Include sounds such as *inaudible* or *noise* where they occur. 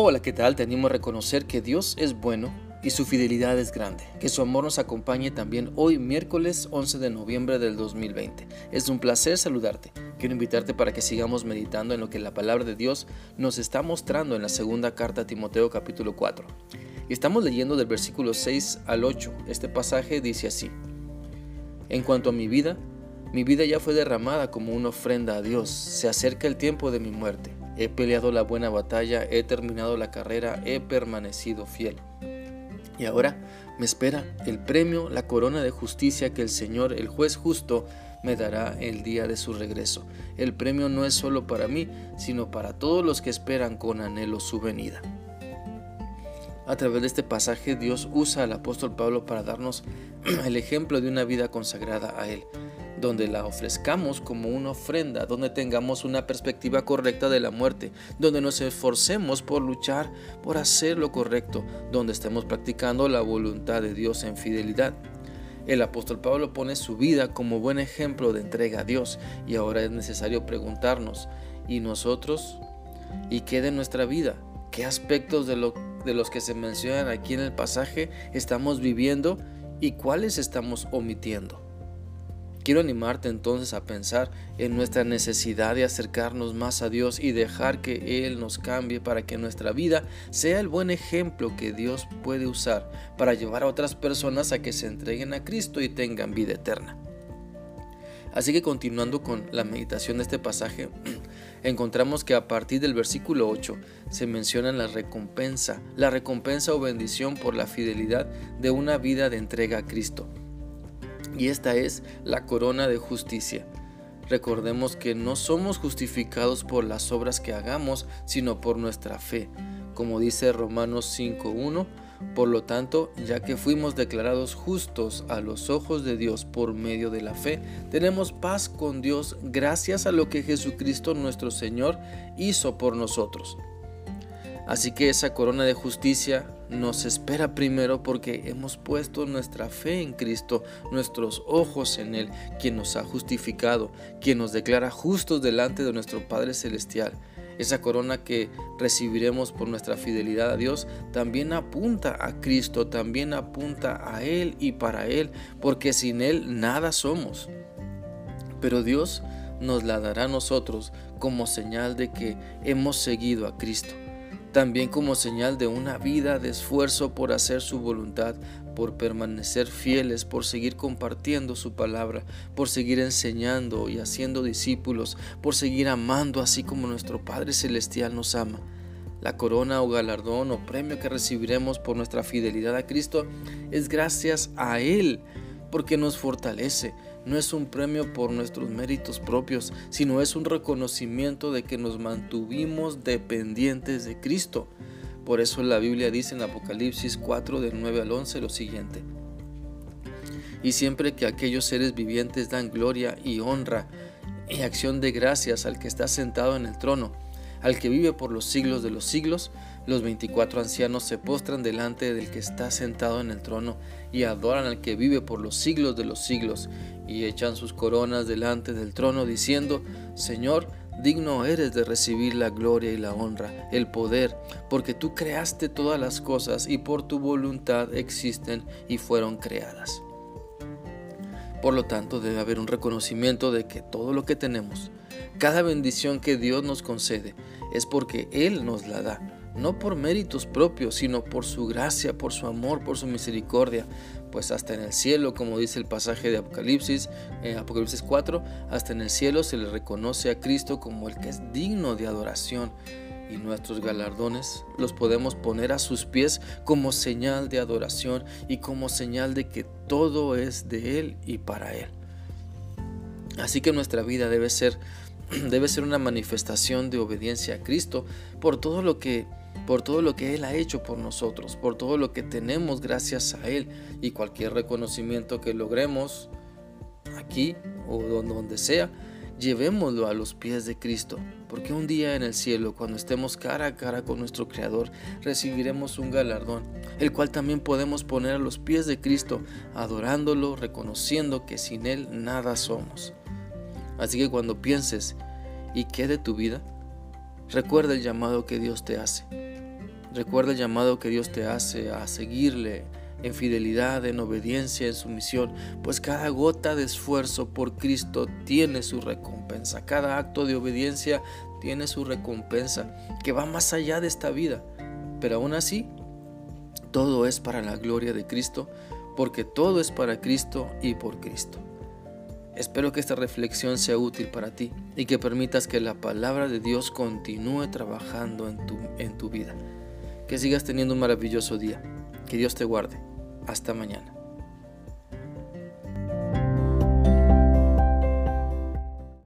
Hola, ¿qué tal? Te animo a reconocer que Dios es bueno y su fidelidad es grande. Que su amor nos acompañe también hoy, miércoles 11 de noviembre del 2020. Es un placer saludarte. Quiero invitarte para que sigamos meditando en lo que la palabra de Dios nos está mostrando en la segunda carta a Timoteo capítulo 4. Y estamos leyendo del versículo 6 al 8. Este pasaje dice así. En cuanto a mi vida, mi vida ya fue derramada como una ofrenda a Dios. Se acerca el tiempo de mi muerte. He peleado la buena batalla, he terminado la carrera, he permanecido fiel. Y ahora me espera el premio, la corona de justicia que el Señor, el juez justo, me dará el día de su regreso. El premio no es solo para mí, sino para todos los que esperan con anhelo su venida. A través de este pasaje Dios usa al apóstol Pablo para darnos *clears throat* el ejemplo de una vida consagrada a Él donde la ofrezcamos como una ofrenda, donde tengamos una perspectiva correcta de la muerte, donde nos esforcemos por luchar, por hacer lo correcto, donde estemos practicando la voluntad de Dios en fidelidad. El apóstol Pablo pone su vida como buen ejemplo de entrega a Dios y ahora es necesario preguntarnos, ¿y nosotros? ¿Y qué de nuestra vida? ¿Qué aspectos de, lo, de los que se mencionan aquí en el pasaje estamos viviendo y cuáles estamos omitiendo? Quiero animarte entonces a pensar en nuestra necesidad de acercarnos más a Dios y dejar que Él nos cambie para que nuestra vida sea el buen ejemplo que Dios puede usar para llevar a otras personas a que se entreguen a Cristo y tengan vida eterna. Así que continuando con la meditación de este pasaje, *clears throat* encontramos que a partir del versículo 8 se menciona la recompensa, la recompensa o bendición por la fidelidad de una vida de entrega a Cristo y esta es la corona de justicia. Recordemos que no somos justificados por las obras que hagamos, sino por nuestra fe. Como dice Romanos 5.1, por lo tanto, ya que fuimos declarados justos a los ojos de Dios por medio de la fe, tenemos paz con Dios gracias a lo que Jesucristo nuestro Señor hizo por nosotros. Así que esa corona de justicia nos espera primero porque hemos puesto nuestra fe en Cristo, nuestros ojos en Él, quien nos ha justificado, quien nos declara justos delante de nuestro Padre Celestial. Esa corona que recibiremos por nuestra fidelidad a Dios también apunta a Cristo, también apunta a Él y para Él, porque sin Él nada somos. Pero Dios nos la dará a nosotros como señal de que hemos seguido a Cristo también como señal de una vida de esfuerzo por hacer su voluntad, por permanecer fieles, por seguir compartiendo su palabra, por seguir enseñando y haciendo discípulos, por seguir amando así como nuestro Padre Celestial nos ama. La corona o galardón o premio que recibiremos por nuestra fidelidad a Cristo es gracias a Él, porque nos fortalece, no es un premio por nuestros méritos propios, sino es un reconocimiento de que nos mantuvimos dependientes de Cristo. Por eso la Biblia dice en Apocalipsis 4 del 9 al 11 lo siguiente. Y siempre que aquellos seres vivientes dan gloria y honra y acción de gracias al que está sentado en el trono, al que vive por los siglos de los siglos, los veinticuatro ancianos se postran delante del que está sentado en el trono y adoran al que vive por los siglos de los siglos y echan sus coronas delante del trono diciendo, Señor, digno eres de recibir la gloria y la honra, el poder, porque tú creaste todas las cosas y por tu voluntad existen y fueron creadas. Por lo tanto, debe haber un reconocimiento de que todo lo que tenemos, cada bendición que Dios nos concede, es porque Él nos la da no por méritos propios, sino por su gracia, por su amor, por su misericordia. Pues hasta en el cielo, como dice el pasaje de Apocalipsis, eh, Apocalipsis 4, hasta en el cielo se le reconoce a Cristo como el que es digno de adoración. Y nuestros galardones los podemos poner a sus pies como señal de adoración y como señal de que todo es de Él y para Él. Así que nuestra vida debe ser, *clears throat* debe ser una manifestación de obediencia a Cristo por todo lo que por todo lo que Él ha hecho por nosotros, por todo lo que tenemos gracias a Él y cualquier reconocimiento que logremos aquí o donde sea, llevémoslo a los pies de Cristo, porque un día en el cielo, cuando estemos cara a cara con nuestro Creador, recibiremos un galardón, el cual también podemos poner a los pies de Cristo, adorándolo, reconociendo que sin Él nada somos. Así que cuando pienses, ¿y qué de tu vida? Recuerda el llamado que Dios te hace Recuerda el llamado que Dios te hace a seguirle en fidelidad, en obediencia, en sumisión, pues cada gota de esfuerzo por Cristo tiene su recompensa. Cada acto de obediencia tiene su recompensa, que va más allá de esta vida. Pero aún así, todo es para la gloria de Cristo, porque todo es para Cristo y por Cristo. Espero que esta reflexión sea útil para ti y que permitas que la palabra de Dios continúe trabajando en tu, en tu vida. Que sigas teniendo un maravilloso día. Que Dios te guarde. Hasta mañana.